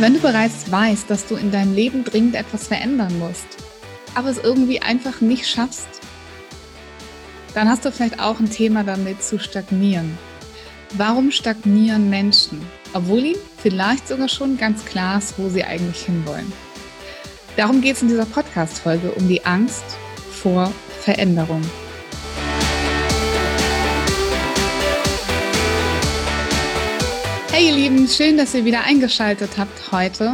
Wenn du bereits weißt, dass du in deinem Leben dringend etwas verändern musst, aber es irgendwie einfach nicht schaffst, dann hast du vielleicht auch ein Thema damit zu stagnieren. Warum stagnieren Menschen, obwohl ihnen vielleicht sogar schon ganz klar ist, wo sie eigentlich hinwollen? Darum geht es in dieser Podcast-Folge um die Angst vor Veränderung. Hey ihr Lieben, schön, dass ihr wieder eingeschaltet habt heute.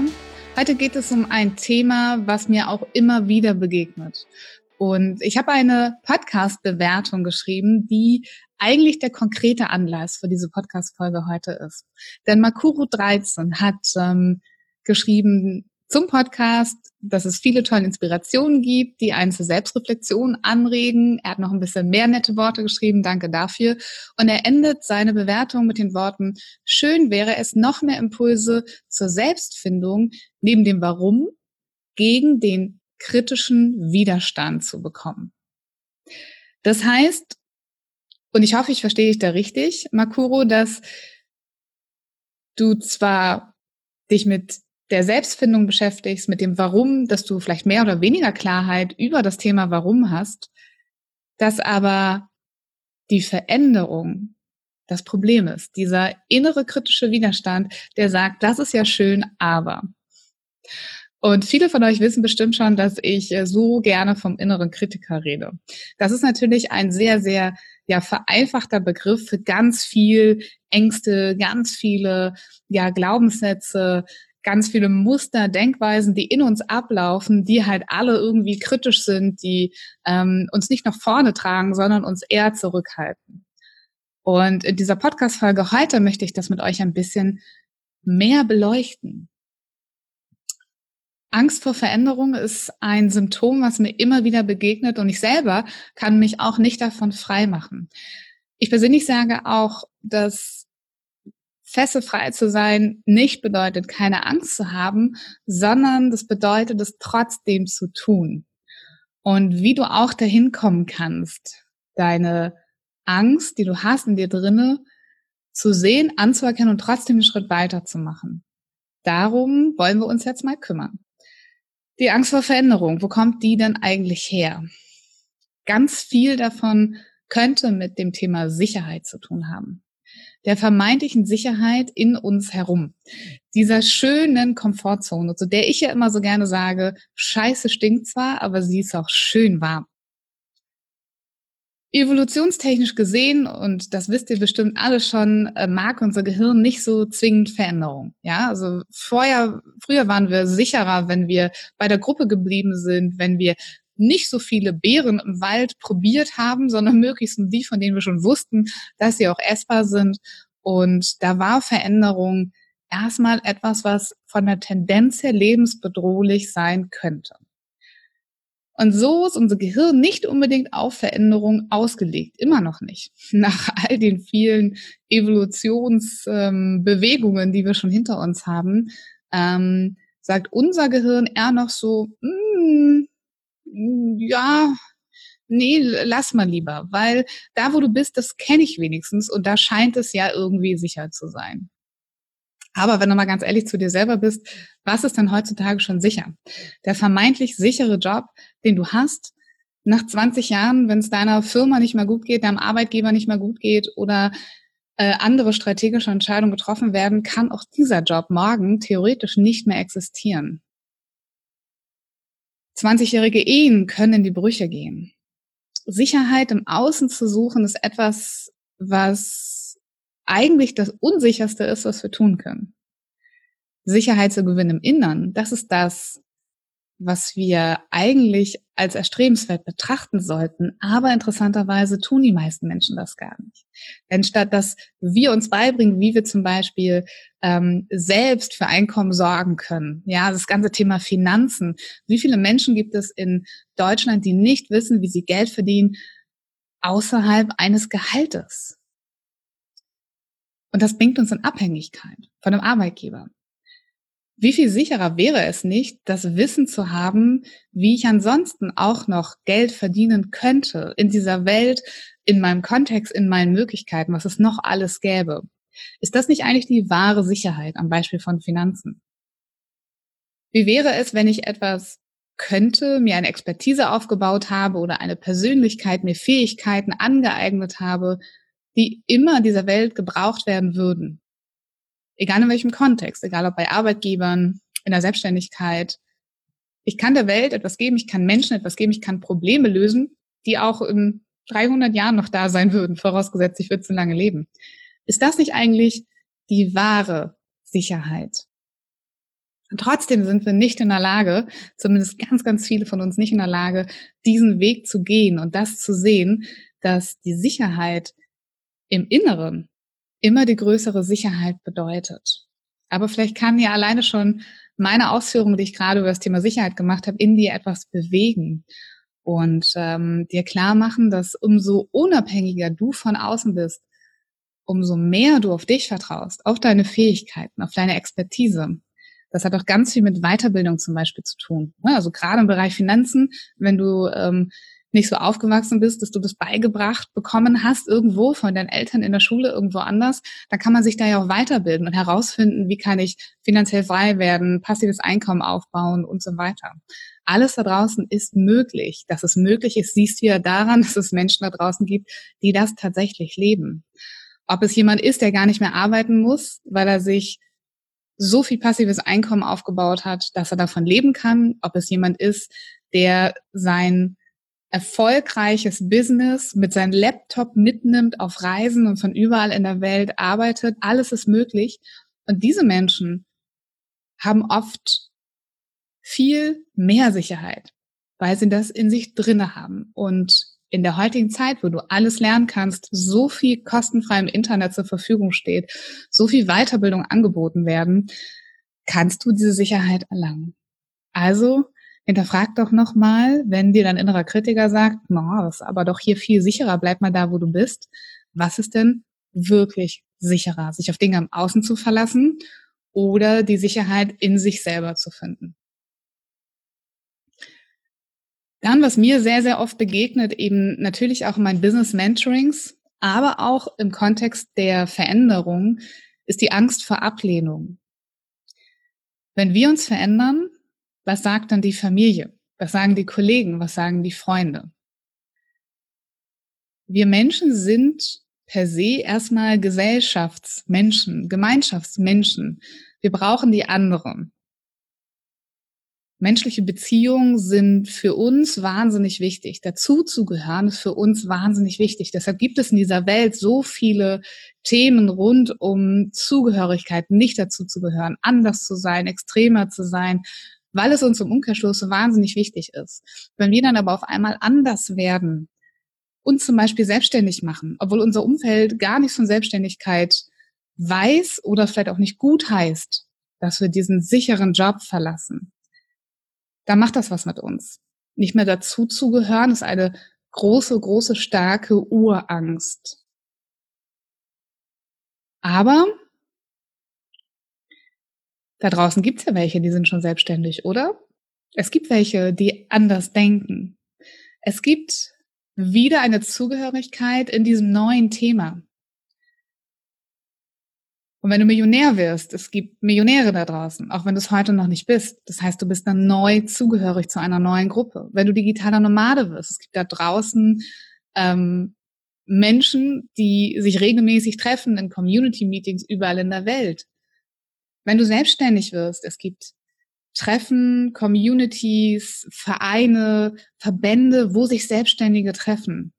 Heute geht es um ein Thema, was mir auch immer wieder begegnet. Und ich habe eine Podcast-Bewertung geschrieben, die eigentlich der konkrete Anlass für diese Podcast-Folge heute ist. Denn Makuro13 hat ähm, geschrieben, zum Podcast, dass es viele tolle Inspirationen gibt, die einen zur Selbstreflexion anregen. Er hat noch ein bisschen mehr nette Worte geschrieben, danke dafür. Und er endet seine Bewertung mit den Worten, schön wäre es, noch mehr Impulse zur Selbstfindung neben dem Warum gegen den kritischen Widerstand zu bekommen. Das heißt, und ich hoffe, ich verstehe dich da richtig, Makuro, dass du zwar dich mit der Selbstfindung beschäftigst, mit dem Warum, dass du vielleicht mehr oder weniger Klarheit über das Thema Warum hast, dass aber die Veränderung das Problem ist. Dieser innere kritische Widerstand, der sagt, das ist ja schön, aber. Und viele von euch wissen bestimmt schon, dass ich äh, so gerne vom inneren Kritiker rede. Das ist natürlich ein sehr, sehr ja, vereinfachter Begriff für ganz viel Ängste, ganz viele ja, Glaubenssätze, ganz viele Muster, Denkweisen, die in uns ablaufen, die halt alle irgendwie kritisch sind, die ähm, uns nicht nach vorne tragen, sondern uns eher zurückhalten. Und in dieser Podcast-Folge heute möchte ich das mit euch ein bisschen mehr beleuchten. Angst vor Veränderung ist ein Symptom, was mir immer wieder begegnet und ich selber kann mich auch nicht davon frei machen. Ich persönlich sage auch, dass fesselfrei zu sein nicht bedeutet, keine Angst zu haben, sondern das bedeutet, es trotzdem zu tun. Und wie du auch dahin kommen kannst, deine Angst, die du hast in dir drinne, zu sehen, anzuerkennen und trotzdem einen Schritt weiter zu machen. Darum wollen wir uns jetzt mal kümmern. Die Angst vor Veränderung, wo kommt die denn eigentlich her? Ganz viel davon könnte mit dem Thema Sicherheit zu tun haben der vermeintlichen Sicherheit in uns herum. Dieser schönen Komfortzone, zu der ich ja immer so gerne sage, Scheiße stinkt zwar, aber sie ist auch schön warm. Evolutionstechnisch gesehen, und das wisst ihr bestimmt alle schon, äh, mag unser Gehirn nicht so zwingend Veränderung. Ja, also vorher, früher waren wir sicherer, wenn wir bei der Gruppe geblieben sind, wenn wir nicht so viele Beeren im Wald probiert haben, sondern möglichst die, von denen wir schon wussten, dass sie auch essbar sind. Und da war Veränderung erstmal etwas, was von der Tendenz her lebensbedrohlich sein könnte. Und so ist unser Gehirn nicht unbedingt auf Veränderung ausgelegt, immer noch nicht. Nach all den vielen Evolutionsbewegungen, ähm, die wir schon hinter uns haben, ähm, sagt unser Gehirn eher noch so, mm, ja, nee, lass mal lieber, weil da, wo du bist, das kenne ich wenigstens und da scheint es ja irgendwie sicher zu sein. Aber wenn du mal ganz ehrlich zu dir selber bist, was ist denn heutzutage schon sicher? Der vermeintlich sichere Job, den du hast, nach 20 Jahren, wenn es deiner Firma nicht mehr gut geht, deinem Arbeitgeber nicht mehr gut geht oder äh, andere strategische Entscheidungen getroffen werden, kann auch dieser Job morgen theoretisch nicht mehr existieren. 20-jährige Ehen können in die Brüche gehen. Sicherheit im Außen zu suchen, ist etwas, was eigentlich das Unsicherste ist, was wir tun können. Sicherheit zu gewinnen im Innern, das ist das, was wir eigentlich als erstrebenswert betrachten sollten. Aber interessanterweise tun die meisten Menschen das gar nicht. Denn statt dass wir uns beibringen, wie wir zum Beispiel ähm, selbst für Einkommen sorgen können, ja, das ganze Thema Finanzen. Wie viele Menschen gibt es in Deutschland, die nicht wissen, wie sie Geld verdienen außerhalb eines Gehaltes? Und das bringt uns in Abhängigkeit von einem Arbeitgeber. Wie viel sicherer wäre es nicht, das Wissen zu haben, wie ich ansonsten auch noch Geld verdienen könnte in dieser Welt, in meinem Kontext, in meinen Möglichkeiten, was es noch alles gäbe? Ist das nicht eigentlich die wahre Sicherheit am Beispiel von Finanzen? Wie wäre es, wenn ich etwas könnte, mir eine Expertise aufgebaut habe oder eine Persönlichkeit, mir Fähigkeiten angeeignet habe, die immer in dieser Welt gebraucht werden würden? Egal in welchem Kontext, egal ob bei Arbeitgebern, in der Selbstständigkeit. Ich kann der Welt etwas geben, ich kann Menschen etwas geben, ich kann Probleme lösen, die auch in 300 Jahren noch da sein würden, vorausgesetzt, ich würde so lange leben. Ist das nicht eigentlich die wahre Sicherheit? Und trotzdem sind wir nicht in der Lage, zumindest ganz, ganz viele von uns nicht in der Lage, diesen Weg zu gehen und das zu sehen, dass die Sicherheit im Inneren immer die größere Sicherheit bedeutet. Aber vielleicht kann ja alleine schon meine Ausführungen, die ich gerade über das Thema Sicherheit gemacht habe, in dir etwas bewegen und ähm, dir klar machen, dass umso unabhängiger du von außen bist, umso mehr du auf dich vertraust, auf deine Fähigkeiten, auf deine Expertise. Das hat auch ganz viel mit Weiterbildung zum Beispiel zu tun. Also gerade im Bereich Finanzen, wenn du ähm, nicht so aufgewachsen bist, dass du das beigebracht bekommen hast, irgendwo von deinen Eltern in der Schule, irgendwo anders, dann kann man sich da ja auch weiterbilden und herausfinden, wie kann ich finanziell frei werden, passives Einkommen aufbauen und so weiter. Alles da draußen ist möglich. Dass es möglich ist, siehst du ja daran, dass es Menschen da draußen gibt, die das tatsächlich leben. Ob es jemand ist, der gar nicht mehr arbeiten muss, weil er sich so viel passives Einkommen aufgebaut hat, dass er davon leben kann, ob es jemand ist, der sein erfolgreiches Business mit seinem Laptop mitnimmt auf Reisen und von überall in der Welt arbeitet. Alles ist möglich. Und diese Menschen haben oft viel mehr Sicherheit, weil sie das in sich drinne haben. Und in der heutigen Zeit, wo du alles lernen kannst, so viel kostenfrei im Internet zur Verfügung steht, so viel Weiterbildung angeboten werden, kannst du diese Sicherheit erlangen. Also hinterfrag doch nochmal, wenn dir dein innerer Kritiker sagt, no, das ist aber doch hier viel sicherer, bleib mal da, wo du bist. Was ist denn wirklich sicherer? Sich auf Dinge im Außen zu verlassen oder die Sicherheit in sich selber zu finden? Dann, was mir sehr, sehr oft begegnet, eben natürlich auch in meinen Business Mentorings, aber auch im Kontext der Veränderung, ist die Angst vor Ablehnung. Wenn wir uns verändern, was sagt dann die Familie? Was sagen die Kollegen? Was sagen die Freunde? Wir Menschen sind per se erstmal Gesellschaftsmenschen, Gemeinschaftsmenschen. Wir brauchen die anderen. Menschliche Beziehungen sind für uns wahnsinnig wichtig. Dazu zu gehören ist für uns wahnsinnig wichtig. Deshalb gibt es in dieser Welt so viele Themen rund um Zugehörigkeit, nicht dazu zu gehören, anders zu sein, extremer zu sein, weil es uns im Umkehrschluss so wahnsinnig wichtig ist. Wenn wir dann aber auf einmal anders werden, uns zum Beispiel selbstständig machen, obwohl unser Umfeld gar nichts von Selbstständigkeit weiß oder vielleicht auch nicht gut heißt, dass wir diesen sicheren Job verlassen, dann macht das was mit uns. Nicht mehr dazu zu gehören, ist eine große, große, starke Urangst. Aber da draußen gibt's ja welche, die sind schon selbstständig, oder? Es gibt welche, die anders denken. Es gibt wieder eine Zugehörigkeit in diesem neuen Thema. Und wenn du Millionär wirst, es gibt Millionäre da draußen, auch wenn du es heute noch nicht bist. Das heißt, du bist dann neu zugehörig zu einer neuen Gruppe. Wenn du digitaler Nomade wirst, es gibt da draußen ähm, Menschen, die sich regelmäßig treffen in Community-Meetings überall in der Welt. Wenn du selbstständig wirst, es gibt Treffen, Communities, Vereine, Verbände, wo sich Selbstständige treffen.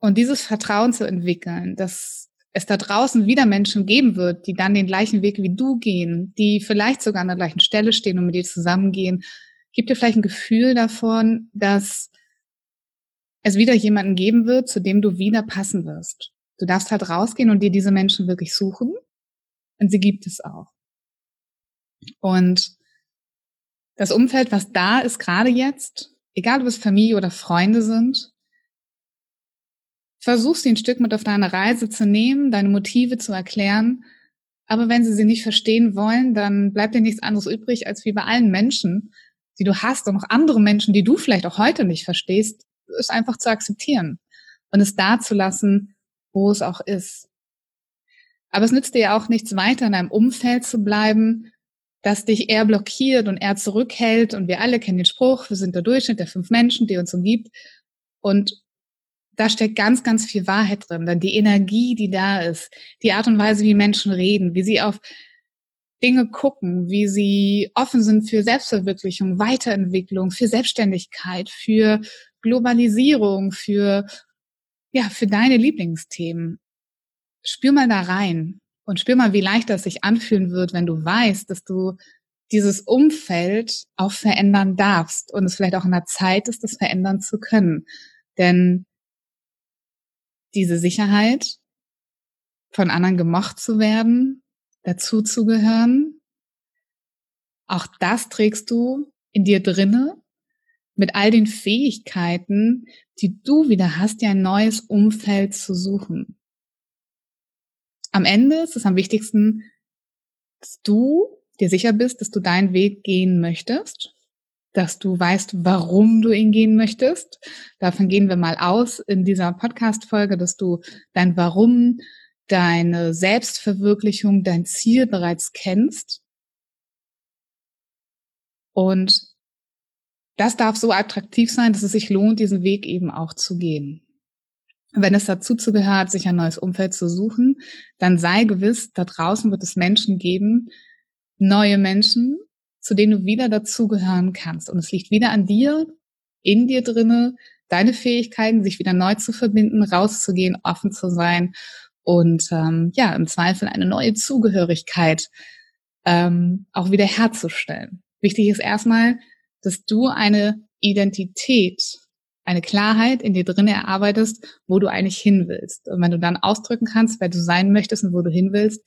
Und dieses Vertrauen zu entwickeln, das es da draußen wieder Menschen geben wird, die dann den gleichen Weg wie du gehen, die vielleicht sogar an der gleichen Stelle stehen und mit dir zusammengehen, gibt dir vielleicht ein Gefühl davon, dass es wieder jemanden geben wird, zu dem du wieder passen wirst. Du darfst halt rausgehen und dir diese Menschen wirklich suchen. Und sie gibt es auch. Und das Umfeld, was da ist, gerade jetzt, egal ob es Familie oder Freunde sind, versuch sie ein Stück mit auf deine Reise zu nehmen, deine Motive zu erklären. Aber wenn sie sie nicht verstehen wollen, dann bleibt dir nichts anderes übrig, als wie bei allen Menschen, die du hast und auch andere Menschen, die du vielleicht auch heute nicht verstehst, es einfach zu akzeptieren und es da zu lassen, wo es auch ist. Aber es nützt dir ja auch nichts weiter, in einem Umfeld zu bleiben, das dich eher blockiert und eher zurückhält. Und wir alle kennen den Spruch, wir sind der Durchschnitt der fünf Menschen, die uns umgibt. Und da steckt ganz, ganz viel Wahrheit drin. Denn die Energie, die da ist, die Art und Weise, wie Menschen reden, wie sie auf Dinge gucken, wie sie offen sind für Selbstverwirklichung, Weiterentwicklung, für Selbstständigkeit, für Globalisierung, für, ja, für deine Lieblingsthemen. Spür mal da rein und spür mal, wie leicht das sich anfühlen wird, wenn du weißt, dass du dieses Umfeld auch verändern darfst und es vielleicht auch in der Zeit ist, das verändern zu können. Denn diese Sicherheit, von anderen gemocht zu werden, dazu zu gehören, auch das trägst du in dir drinne mit all den Fähigkeiten, die du wieder hast, dir ein neues Umfeld zu suchen. Am Ende ist es am wichtigsten, dass du dir sicher bist, dass du deinen Weg gehen möchtest dass du weißt, warum du ihn gehen möchtest. Davon gehen wir mal aus in dieser Podcast-Folge, dass du dein Warum, deine Selbstverwirklichung, dein Ziel bereits kennst. Und das darf so attraktiv sein, dass es sich lohnt, diesen Weg eben auch zu gehen. Wenn es dazu zugehört, sich ein neues Umfeld zu suchen, dann sei gewiss, da draußen wird es Menschen geben, neue Menschen, zu denen du wieder dazugehören kannst. Und es liegt wieder an dir, in dir drinne, deine Fähigkeiten, sich wieder neu zu verbinden, rauszugehen, offen zu sein und ähm, ja, im Zweifel eine neue Zugehörigkeit ähm, auch wieder herzustellen. Wichtig ist erstmal, dass du eine Identität, eine Klarheit in dir drin erarbeitest, wo du eigentlich hin willst. Und wenn du dann ausdrücken kannst, wer du sein möchtest und wo du hin willst,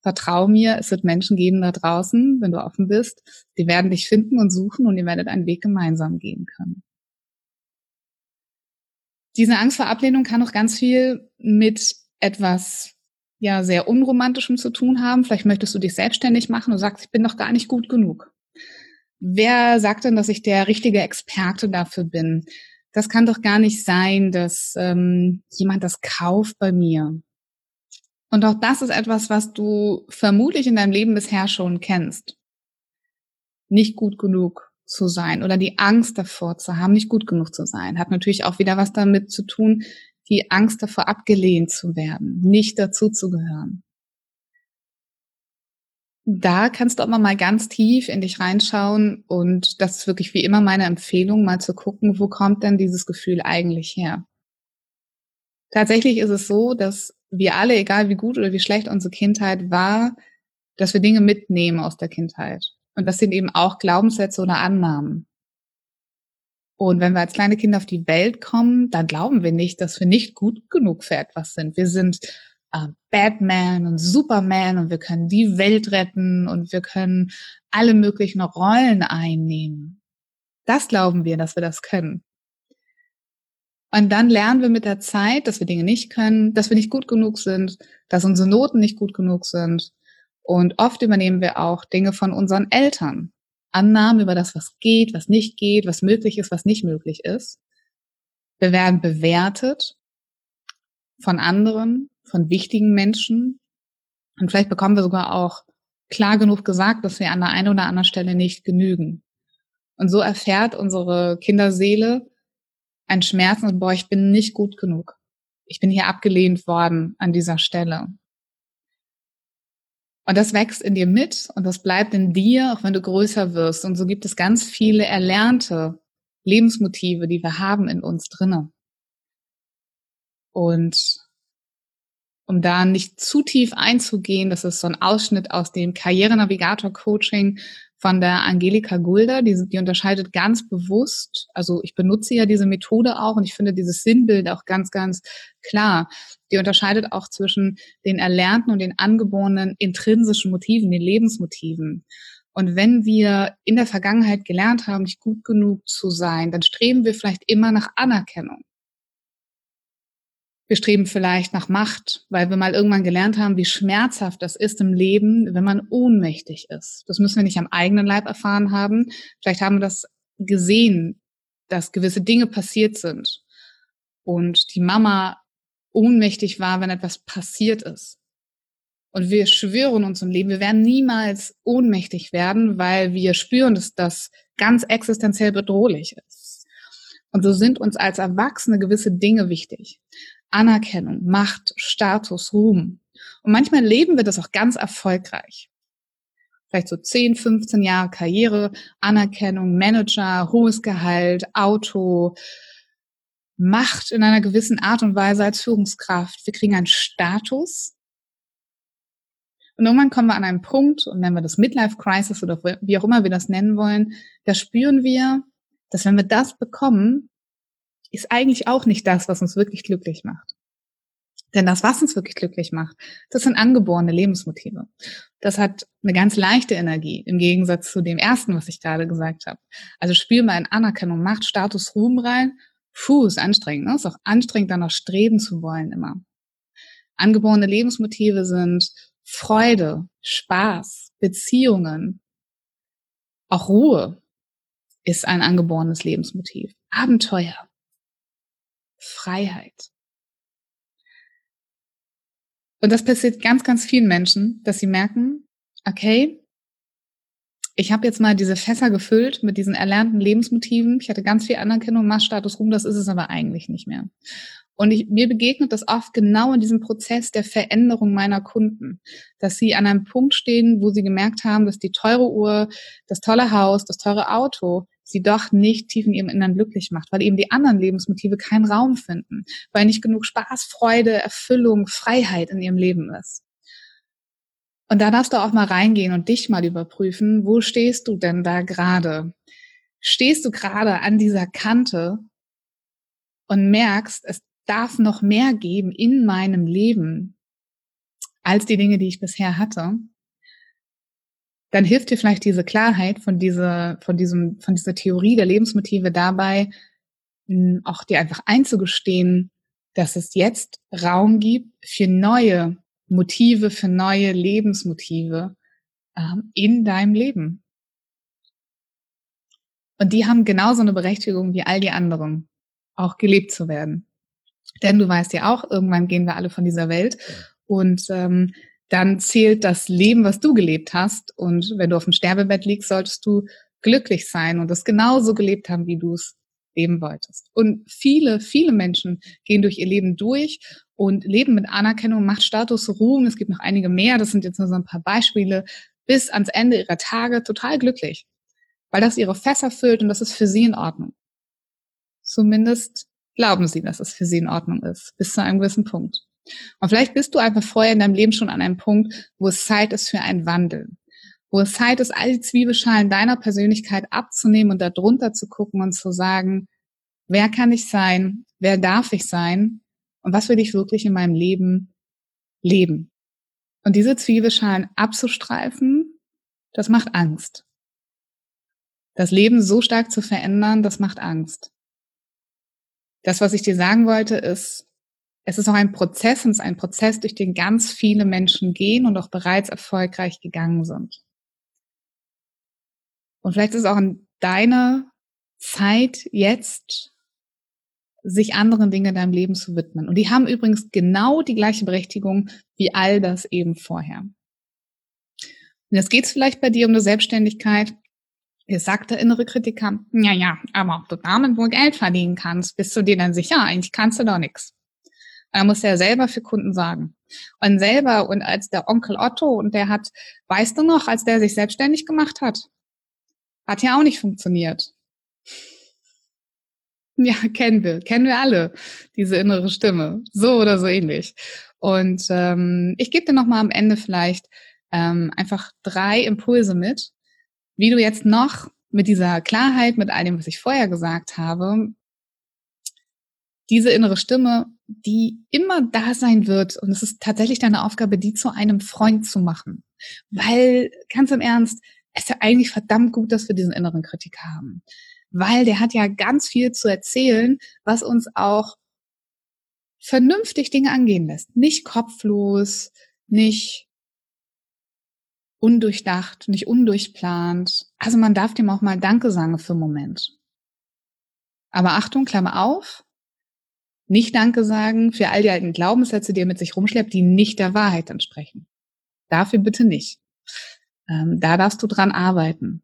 Vertrau mir, es wird Menschen geben da draußen, wenn du offen bist, die werden dich finden und suchen und ihr werdet einen Weg gemeinsam gehen können. Diese Angst vor Ablehnung kann auch ganz viel mit etwas ja sehr unromantischem zu tun haben. Vielleicht möchtest du dich selbstständig machen und sagst, ich bin doch gar nicht gut genug. Wer sagt denn, dass ich der richtige Experte dafür bin? Das kann doch gar nicht sein, dass ähm, jemand das kauft bei mir. Und auch das ist etwas, was du vermutlich in deinem Leben bisher schon kennst. Nicht gut genug zu sein oder die Angst davor zu haben, nicht gut genug zu sein. Hat natürlich auch wieder was damit zu tun, die Angst davor abgelehnt zu werden, nicht dazu zu gehören. Da kannst du auch mal ganz tief in dich reinschauen und das ist wirklich wie immer meine Empfehlung, mal zu gucken, wo kommt denn dieses Gefühl eigentlich her? Tatsächlich ist es so, dass wir alle, egal wie gut oder wie schlecht unsere Kindheit war, dass wir Dinge mitnehmen aus der Kindheit. Und das sind eben auch Glaubenssätze oder Annahmen. Und wenn wir als kleine Kinder auf die Welt kommen, dann glauben wir nicht, dass wir nicht gut genug für etwas sind. Wir sind äh, Batman und Superman und wir können die Welt retten und wir können alle möglichen Rollen einnehmen. Das glauben wir, dass wir das können. Und dann lernen wir mit der Zeit, dass wir Dinge nicht können, dass wir nicht gut genug sind, dass unsere Noten nicht gut genug sind. Und oft übernehmen wir auch Dinge von unseren Eltern. Annahmen über das, was geht, was nicht geht, was möglich ist, was nicht möglich ist. Wir werden bewertet von anderen, von wichtigen Menschen. Und vielleicht bekommen wir sogar auch klar genug gesagt, dass wir an der einen oder anderen Stelle nicht genügen. Und so erfährt unsere Kinderseele, ein Schmerz und boah, ich bin nicht gut genug. Ich bin hier abgelehnt worden an dieser Stelle. Und das wächst in dir mit und das bleibt in dir, auch wenn du größer wirst. Und so gibt es ganz viele erlernte Lebensmotive, die wir haben in uns drinne. Und um da nicht zu tief einzugehen, das ist so ein Ausschnitt aus dem Karrierenavigator-Coaching von der Angelika Gulder. Die, die unterscheidet ganz bewusst, also ich benutze ja diese Methode auch und ich finde dieses Sinnbild auch ganz, ganz klar. Die unterscheidet auch zwischen den erlernten und den angeborenen intrinsischen Motiven, den Lebensmotiven. Und wenn wir in der Vergangenheit gelernt haben, nicht gut genug zu sein, dann streben wir vielleicht immer nach Anerkennung. Wir streben vielleicht nach Macht, weil wir mal irgendwann gelernt haben, wie schmerzhaft das ist im Leben, wenn man ohnmächtig ist. Das müssen wir nicht am eigenen Leib erfahren haben. Vielleicht haben wir das gesehen, dass gewisse Dinge passiert sind und die Mama ohnmächtig war, wenn etwas passiert ist. Und wir schwören uns im Leben, wir werden niemals ohnmächtig werden, weil wir spüren, dass das ganz existenziell bedrohlich ist. Und so sind uns als Erwachsene gewisse Dinge wichtig. Anerkennung, Macht, Status, Ruhm. Und manchmal leben wir das auch ganz erfolgreich. Vielleicht so 10, 15 Jahre Karriere, Anerkennung, Manager, hohes Gehalt, Auto, Macht in einer gewissen Art und Weise als Führungskraft. Wir kriegen einen Status. Und irgendwann kommen wir an einen Punkt, und nennen wir das Midlife Crisis oder wie auch immer wir das nennen wollen, da spüren wir, dass wenn wir das bekommen, ist eigentlich auch nicht das, was uns wirklich glücklich macht. Denn das, was uns wirklich glücklich macht, das sind angeborene Lebensmotive. Das hat eine ganz leichte Energie im Gegensatz zu dem ersten, was ich gerade gesagt habe. Also spiel mal in Anerkennung, Macht, Status, Ruhm rein. Puh, ist anstrengend. Ne? Ist auch anstrengend, danach streben zu wollen immer. Angeborene Lebensmotive sind Freude, Spaß, Beziehungen, auch Ruhe ist ein angeborenes Lebensmotiv. Abenteuer, Freiheit. Und das passiert ganz, ganz vielen Menschen, dass sie merken, okay, ich habe jetzt mal diese Fässer gefüllt mit diesen erlernten Lebensmotiven. Ich hatte ganz viel Anerkennung, Maßstatus, Ruhm, das ist es aber eigentlich nicht mehr. Und ich, mir begegnet das oft genau in diesem Prozess der Veränderung meiner Kunden, dass sie an einem Punkt stehen, wo sie gemerkt haben, dass die teure Uhr, das tolle Haus, das teure Auto sie doch nicht tief in ihrem Innern glücklich macht, weil eben die anderen Lebensmotive keinen Raum finden, weil nicht genug Spaß, Freude, Erfüllung, Freiheit in ihrem Leben ist. Und da darfst du auch mal reingehen und dich mal überprüfen, wo stehst du denn da gerade? Stehst du gerade an dieser Kante und merkst, es darf noch mehr geben in meinem Leben als die Dinge, die ich bisher hatte? Dann hilft dir vielleicht diese Klarheit von dieser, von diesem, von dieser Theorie der Lebensmotive dabei, auch dir einfach einzugestehen, dass es jetzt Raum gibt für neue Motive, für neue Lebensmotive ähm, in deinem Leben. Und die haben genauso eine Berechtigung wie all die anderen, auch gelebt zu werden. Denn du weißt ja auch, irgendwann gehen wir alle von dieser Welt. Und ähm, dann zählt das Leben, was du gelebt hast. Und wenn du auf dem Sterbebett liegst, solltest du glücklich sein und das genauso gelebt haben, wie du es leben wolltest. Und viele, viele Menschen gehen durch ihr Leben durch und leben mit Anerkennung, Machtstatus, Ruhm. Es gibt noch einige mehr. Das sind jetzt nur so ein paar Beispiele. Bis ans Ende ihrer Tage total glücklich, weil das ihre Fässer füllt und das ist für sie in Ordnung. Zumindest glauben sie, dass es für sie in Ordnung ist, bis zu einem gewissen Punkt. Und vielleicht bist du einfach vorher in deinem Leben schon an einem Punkt, wo es Zeit ist für einen Wandel. Wo es Zeit ist, all die Zwiebelschalen deiner Persönlichkeit abzunehmen und darunter zu gucken und zu sagen, wer kann ich sein? Wer darf ich sein? Und was will ich wirklich in meinem Leben leben? Und diese Zwiebelschalen abzustreifen, das macht Angst. Das Leben so stark zu verändern, das macht Angst. Das, was ich dir sagen wollte, ist, es ist auch ein Prozess und es ist ein Prozess, durch den ganz viele Menschen gehen und auch bereits erfolgreich gegangen sind. Und vielleicht ist es auch in deiner Zeit jetzt, sich anderen Dingen in deinem Leben zu widmen. Und die haben übrigens genau die gleiche Berechtigung wie all das eben vorher. Und jetzt geht es vielleicht bei dir um eine Selbstständigkeit. Jetzt sagt der innere Kritiker, ja, ja, aber ob du damit wohl Geld verdienen kannst, bist du dir dann sicher, eigentlich kannst du doch nichts. Er muss ja selber für Kunden sagen. Und selber und als der Onkel Otto und der hat, weißt du noch, als der sich selbstständig gemacht hat, hat ja auch nicht funktioniert. Ja, kennen wir, kennen wir alle, diese innere Stimme, so oder so ähnlich. Und ähm, ich gebe dir nochmal am Ende vielleicht ähm, einfach drei Impulse mit, wie du jetzt noch mit dieser Klarheit, mit all dem, was ich vorher gesagt habe, diese innere Stimme, die immer da sein wird, und es ist tatsächlich deine Aufgabe, die zu einem Freund zu machen. Weil, ganz im Ernst, es ist ja eigentlich verdammt gut, dass wir diesen inneren Kritiker haben weil der hat ja ganz viel zu erzählen, was uns auch vernünftig Dinge angehen lässt. Nicht kopflos, nicht undurchdacht, nicht undurchplant. Also man darf dem auch mal Danke sagen für einen Moment. Aber Achtung, Klammer auf, nicht Danke sagen für all die alten Glaubenssätze, die er mit sich rumschleppt, die nicht der Wahrheit entsprechen. Dafür bitte nicht. Ähm, da darfst du dran arbeiten.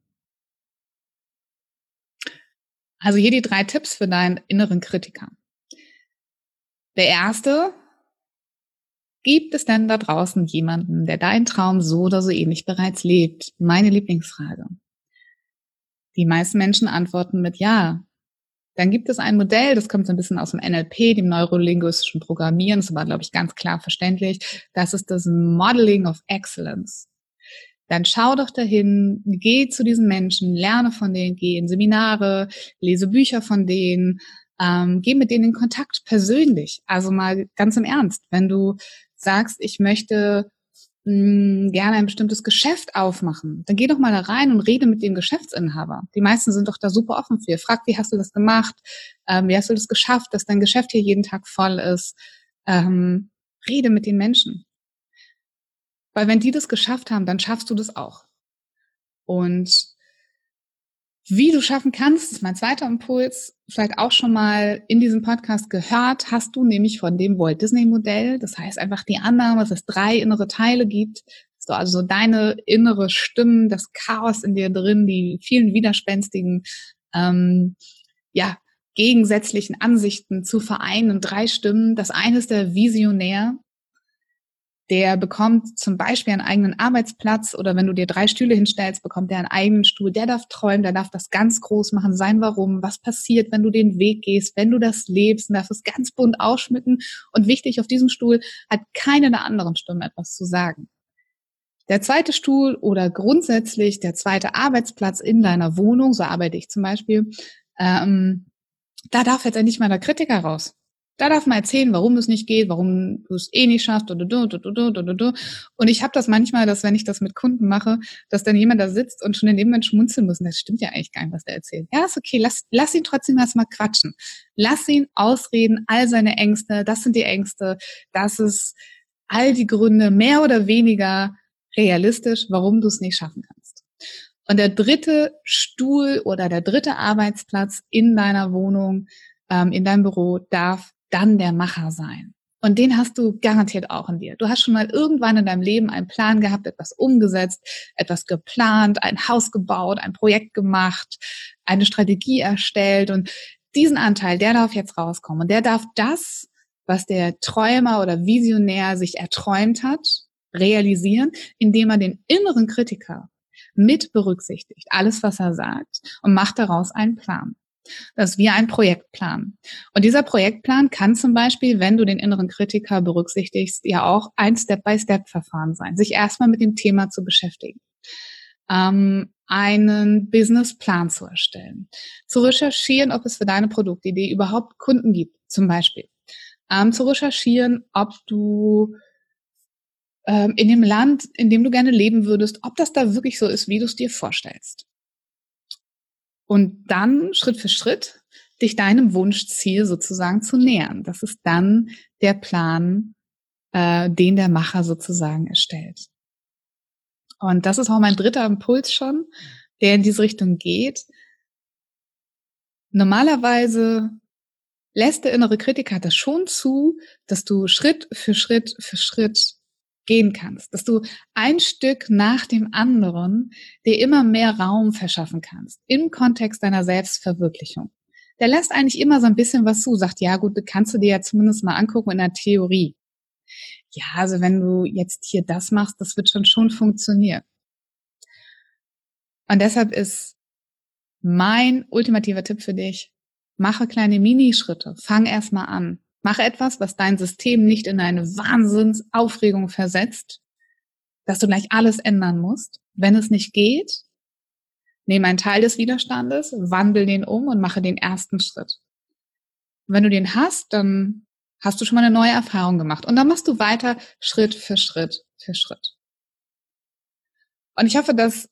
Also hier die drei Tipps für deinen inneren Kritiker. Der erste, gibt es denn da draußen jemanden, der deinen Traum so oder so ähnlich bereits lebt? Meine Lieblingsfrage. Die meisten Menschen antworten mit Ja. Dann gibt es ein Modell, das kommt so ein bisschen aus dem NLP, dem neurolinguistischen Programmieren, das war, glaube ich, ganz klar verständlich. Das ist das Modeling of Excellence dann schau doch dahin, geh zu diesen Menschen, lerne von denen, geh in Seminare, lese Bücher von denen, ähm, geh mit denen in Kontakt persönlich. Also mal ganz im Ernst, wenn du sagst, ich möchte mh, gerne ein bestimmtes Geschäft aufmachen, dann geh doch mal da rein und rede mit dem Geschäftsinhaber. Die meisten sind doch da super offen für. Frag, wie hast du das gemacht? Ähm, wie hast du das geschafft, dass dein Geschäft hier jeden Tag voll ist? Ähm, rede mit den Menschen. Weil wenn die das geschafft haben, dann schaffst du das auch. Und wie du schaffen kannst, ist mein zweiter Impuls. Vielleicht auch schon mal in diesem Podcast gehört, hast du nämlich von dem Walt Disney Modell. Das heißt einfach die Annahme, dass es drei innere Teile gibt. Du also deine innere Stimmen, das Chaos in dir drin, die vielen widerspenstigen, ähm, ja, gegensätzlichen Ansichten zu vereinen drei Stimmen. Das eine ist der Visionär der bekommt zum Beispiel einen eigenen Arbeitsplatz oder wenn du dir drei Stühle hinstellst, bekommt der einen eigenen Stuhl. Der darf träumen, der darf das ganz groß machen, sein Warum, was passiert, wenn du den Weg gehst, wenn du das lebst, und darf es ganz bunt ausschmücken. Und wichtig, auf diesem Stuhl hat keine der anderen Stimmen etwas zu sagen. Der zweite Stuhl oder grundsätzlich der zweite Arbeitsplatz in deiner Wohnung, so arbeite ich zum Beispiel, ähm, da darf jetzt endlich mal der Kritiker raus. Da darf man erzählen, warum es nicht geht, warum du es eh nicht schaffst. Und ich habe das manchmal, dass wenn ich das mit Kunden mache, dass dann jemand da sitzt und schon in dem Moment schmunzeln muss. Und das stimmt ja eigentlich gar nicht, was der erzählt. Ja, ist okay. Lass, lass ihn trotzdem erstmal quatschen. Lass ihn ausreden, all seine Ängste. Das sind die Ängste. Das ist all die Gründe, mehr oder weniger realistisch, warum du es nicht schaffen kannst. Und der dritte Stuhl oder der dritte Arbeitsplatz in deiner Wohnung, ähm, in deinem Büro darf dann der Macher sein. Und den hast du garantiert auch in dir. Du hast schon mal irgendwann in deinem Leben einen Plan gehabt, etwas umgesetzt, etwas geplant, ein Haus gebaut, ein Projekt gemacht, eine Strategie erstellt. Und diesen Anteil, der darf jetzt rauskommen. Und der darf das, was der Träumer oder Visionär sich erträumt hat, realisieren, indem er den inneren Kritiker mit berücksichtigt, alles, was er sagt, und macht daraus einen Plan. Das ist wie ein Projektplan. Und dieser Projektplan kann zum Beispiel, wenn du den inneren Kritiker berücksichtigst, ja auch ein Step-by-Step-Verfahren sein, sich erstmal mit dem Thema zu beschäftigen. Ähm, einen Businessplan zu erstellen, zu recherchieren, ob es für deine Produktidee überhaupt Kunden gibt, zum Beispiel. Ähm, zu recherchieren, ob du ähm, in dem Land, in dem du gerne leben würdest, ob das da wirklich so ist, wie du es dir vorstellst. Und dann Schritt für Schritt dich deinem Wunschziel sozusagen zu nähern. Das ist dann der Plan, äh, den der Macher sozusagen erstellt. Und das ist auch mein dritter Impuls schon, der in diese Richtung geht. Normalerweise lässt der innere Kritiker das schon zu, dass du Schritt für Schritt für Schritt gehen kannst, dass du ein Stück nach dem anderen dir immer mehr Raum verschaffen kannst im Kontext deiner Selbstverwirklichung. Der lässt eigentlich immer so ein bisschen was zu, sagt, ja gut, kannst du dir ja zumindest mal angucken in der Theorie. Ja, also wenn du jetzt hier das machst, das wird schon schon funktionieren. Und deshalb ist mein ultimativer Tipp für dich, Mache kleine Minischritte. Fang erstmal an. Mache etwas, was dein System nicht in eine Wahnsinnsaufregung versetzt, dass du gleich alles ändern musst. Wenn es nicht geht, nehme einen Teil des Widerstandes, wandel den um und mache den ersten Schritt. Wenn du den hast, dann hast du schon mal eine neue Erfahrung gemacht. Und dann machst du weiter Schritt für Schritt für Schritt. Und ich hoffe, dass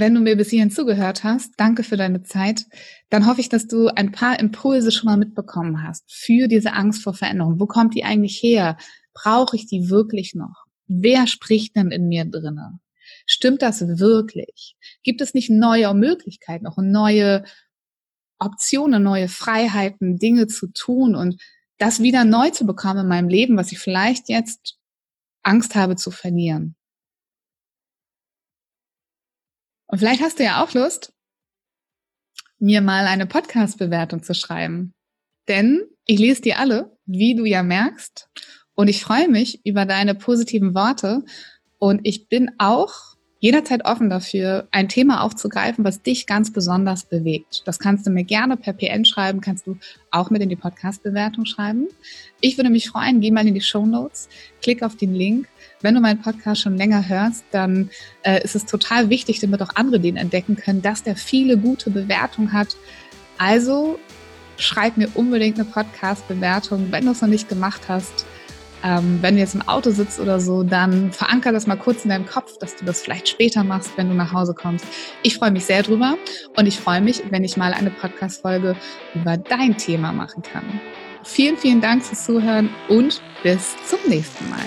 wenn du mir bis hierhin zugehört hast, danke für deine Zeit, dann hoffe ich, dass du ein paar Impulse schon mal mitbekommen hast für diese Angst vor Veränderung. Wo kommt die eigentlich her? Brauche ich die wirklich noch? Wer spricht denn in mir drinne? Stimmt das wirklich? Gibt es nicht neue Möglichkeiten, auch neue Optionen, neue Freiheiten, Dinge zu tun und das wieder neu zu bekommen in meinem Leben, was ich vielleicht jetzt Angst habe zu verlieren? Und vielleicht hast du ja auch Lust, mir mal eine Podcast-Bewertung zu schreiben. Denn ich lese die alle, wie du ja merkst. Und ich freue mich über deine positiven Worte. Und ich bin auch jederzeit offen dafür, ein Thema aufzugreifen, was dich ganz besonders bewegt. Das kannst du mir gerne per PN schreiben, kannst du auch mit in die Podcast-Bewertung schreiben. Ich würde mich freuen, geh mal in die Show Notes, klick auf den Link. Wenn du meinen Podcast schon länger hörst, dann äh, ist es total wichtig, damit auch andere den entdecken können, dass der viele gute Bewertungen hat. Also schreib mir unbedingt eine Podcast-Bewertung, wenn du es noch nicht gemacht hast. Ähm, wenn du jetzt im Auto sitzt oder so, dann veranker das mal kurz in deinem Kopf, dass du das vielleicht später machst, wenn du nach Hause kommst. Ich freue mich sehr drüber und ich freue mich, wenn ich mal eine Podcast-Folge über dein Thema machen kann. Vielen, vielen Dank fürs Zuhören und bis zum nächsten Mal.